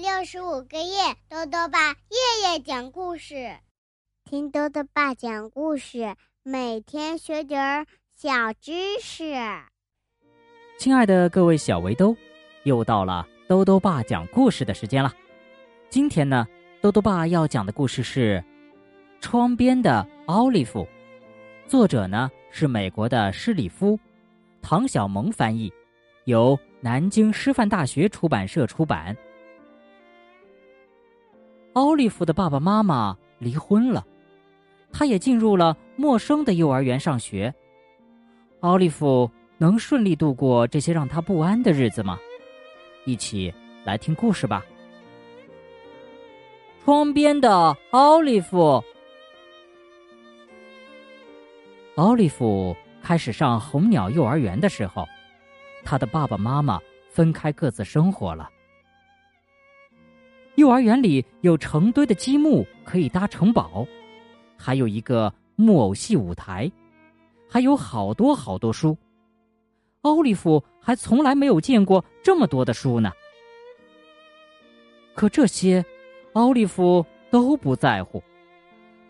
六十五个夜，豆豆爸夜夜讲故事，听豆豆爸讲故事，每天学点儿小知识。亲爱的各位小围兜，又到了豆豆爸讲故事的时间了。今天呢，豆豆爸要讲的故事是《窗边的奥利弗》，作者呢是美国的施里夫，唐小萌翻译，由南京师范大学出版社出版。奥利弗的爸爸妈妈离婚了，他也进入了陌生的幼儿园上学。奥利弗能顺利度过这些让他不安的日子吗？一起来听故事吧。窗边的奥利弗，奥利弗开始上红鸟幼儿园的时候，他的爸爸妈妈分开各自生活了。幼儿园里有成堆的积木可以搭城堡，还有一个木偶戏舞台，还有好多好多书。奥利弗还从来没有见过这么多的书呢。可这些，奥利弗都不在乎。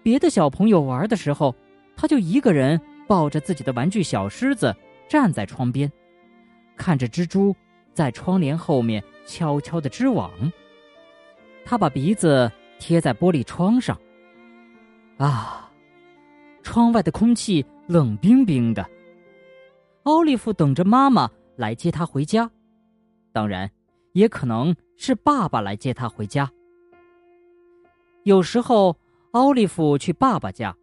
别的小朋友玩的时候，他就一个人抱着自己的玩具小狮子站在窗边，看着蜘蛛在窗帘后面悄悄的织网。他把鼻子贴在玻璃窗上。啊，窗外的空气冷冰冰的。奥利弗等着妈妈来接他回家，当然，也可能是爸爸来接他回家。有时候，奥利弗去爸爸家；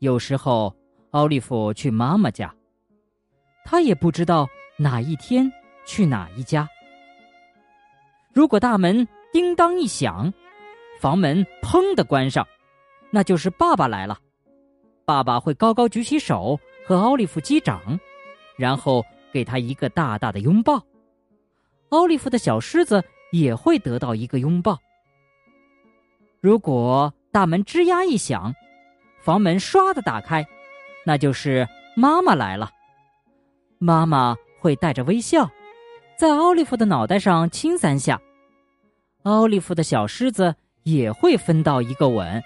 有时候，奥利弗去妈妈家。他也不知道哪一天去哪一家。如果大门……叮当一响，房门砰的关上，那就是爸爸来了。爸爸会高高举起手和奥利弗击掌，然后给他一个大大的拥抱。奥利弗的小狮子也会得到一个拥抱。如果大门吱呀一响，房门唰的打开，那就是妈妈来了。妈妈会带着微笑，在奥利弗的脑袋上亲三下。奥利弗的小狮子也会分到一个吻。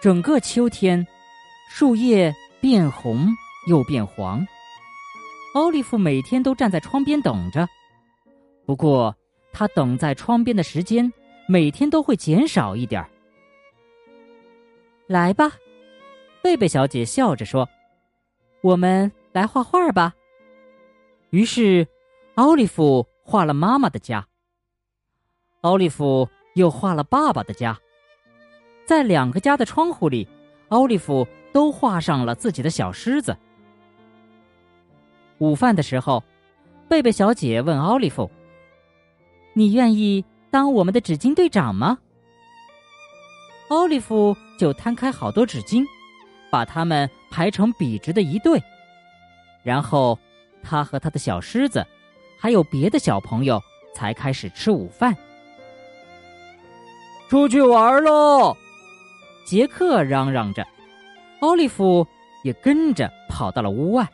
整个秋天，树叶变红又变黄。奥利弗每天都站在窗边等着，不过他等在窗边的时间每天都会减少一点儿。来吧，贝贝小姐笑着说：“我们来画画吧。”于是，奥利弗画了妈妈的家。奥利弗又画了爸爸的家，在两个家的窗户里，奥利弗都画上了自己的小狮子。午饭的时候，贝贝小姐问奥利弗：“你愿意当我们的纸巾队长吗？”奥利弗就摊开好多纸巾，把它们排成笔直的一队，然后他和他的小狮子，还有别的小朋友才开始吃午饭。出去玩喽！杰克嚷嚷着，奥利弗也跟着跑到了屋外。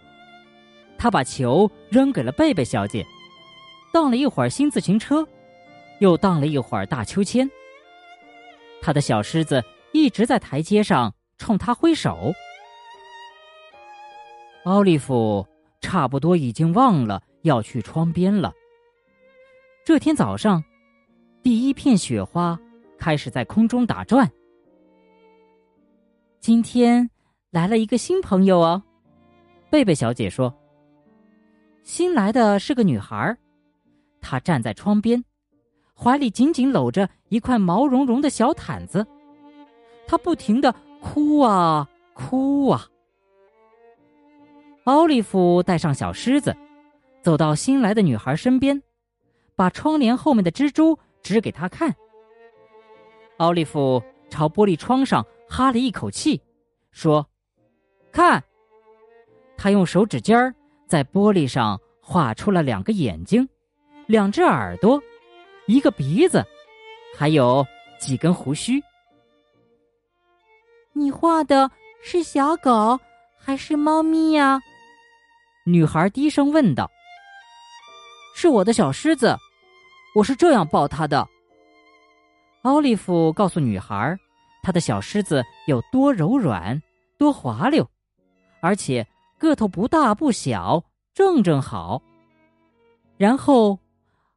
他把球扔给了贝贝小姐，荡了一会儿新自行车，又荡了一会儿大秋千。他的小狮子一直在台阶上冲他挥手。奥利弗差不多已经忘了要去窗边了。这天早上，第一片雪花。开始在空中打转。今天来了一个新朋友哦，贝贝小姐说。新来的是个女孩，她站在窗边，怀里紧紧搂着一块毛茸茸的小毯子，她不停的哭啊哭啊。奥利弗带上小狮子，走到新来的女孩身边，把窗帘后面的蜘蛛指给她看。奥利弗朝玻璃窗上哈了一口气，说：“看。”他用手指尖儿在玻璃上画出了两个眼睛、两只耳朵、一个鼻子，还有几根胡须。你画的是小狗还是猫咪呀？女孩低声问道。“是我的小狮子，我是这样抱它的。”奥利弗告诉女孩，他的小狮子有多柔软、多滑溜，而且个头不大不小，正正好。然后，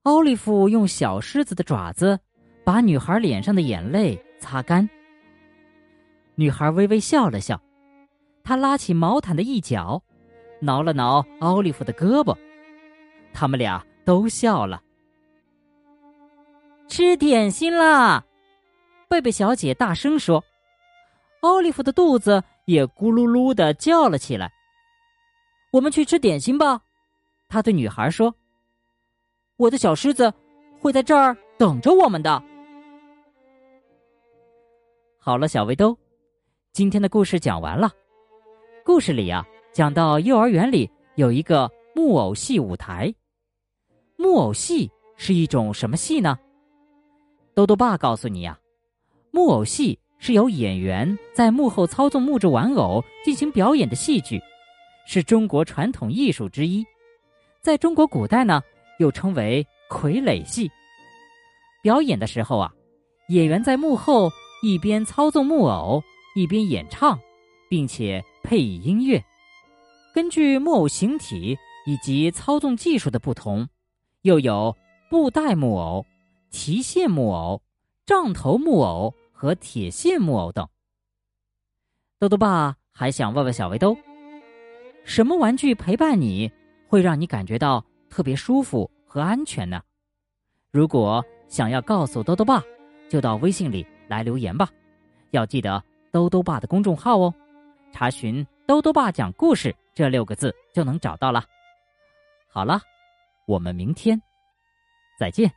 奥利弗用小狮子的爪子把女孩脸上的眼泪擦干。女孩微微笑了笑，她拉起毛毯的一角，挠了挠奥利弗的胳膊，他们俩都笑了。吃点心啦！贝贝小姐大声说。奥利弗的肚子也咕噜噜的叫了起来。我们去吃点心吧，他对女孩说。我的小狮子会在这儿等着我们的。好了，小围兜，今天的故事讲完了。故事里啊，讲到幼儿园里有一个木偶戏舞台。木偶戏是一种什么戏呢？豆豆爸告诉你呀，木偶戏是由演员在幕后操纵木质玩偶进行表演的戏剧，是中国传统艺术之一。在中国古代呢，又称为傀儡戏。表演的时候啊，演员在幕后一边操纵木偶，一边演唱，并且配以音乐。根据木偶形体以及操纵技术的不同，又有布袋木偶。提线木偶、杖头木偶和铁线木偶等。豆豆爸还想问问小围兜：什么玩具陪伴你会让你感觉到特别舒服和安全呢？如果想要告诉豆豆爸，就到微信里来留言吧。要记得豆豆爸的公众号哦，查询“豆豆爸讲故事”这六个字就能找到了。好了，我们明天再见。